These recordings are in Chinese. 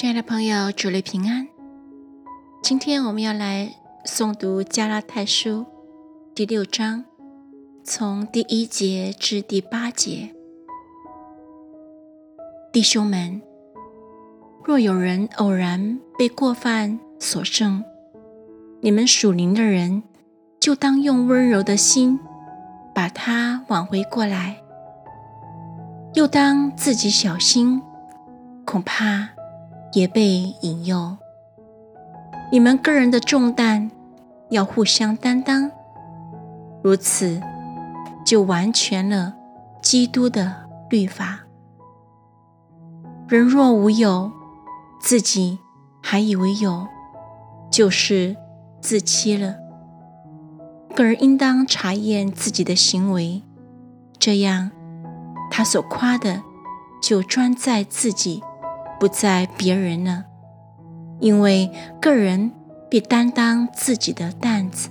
亲爱的朋友，主内平安。今天我们要来诵读加拉太书第六章，从第一节至第八节。弟兄们，若有人偶然被过犯所胜，你们属灵的人就当用温柔的心把他挽回过来，又当自己小心，恐怕。也被引诱，你们个人的重担要互相担当，如此就完全了基督的律法。人若无有，自己还以为有，就是自欺了。个人应当查验自己的行为，这样他所夸的就专在自己。不在别人了，因为个人必担当自己的担子。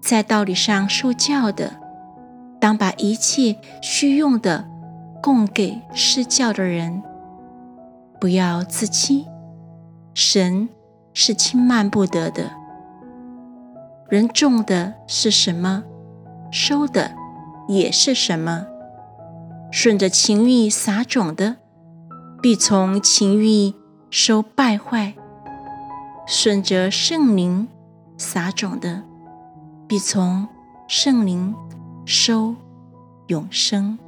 在道理上受教的，当把一切需用的供给施教的人，不要自欺。神是轻慢不得的。人种的是什么，收的也是什么。顺着情欲撒种的。必从情欲收败坏，顺着圣灵撒种的，必从圣灵收永生。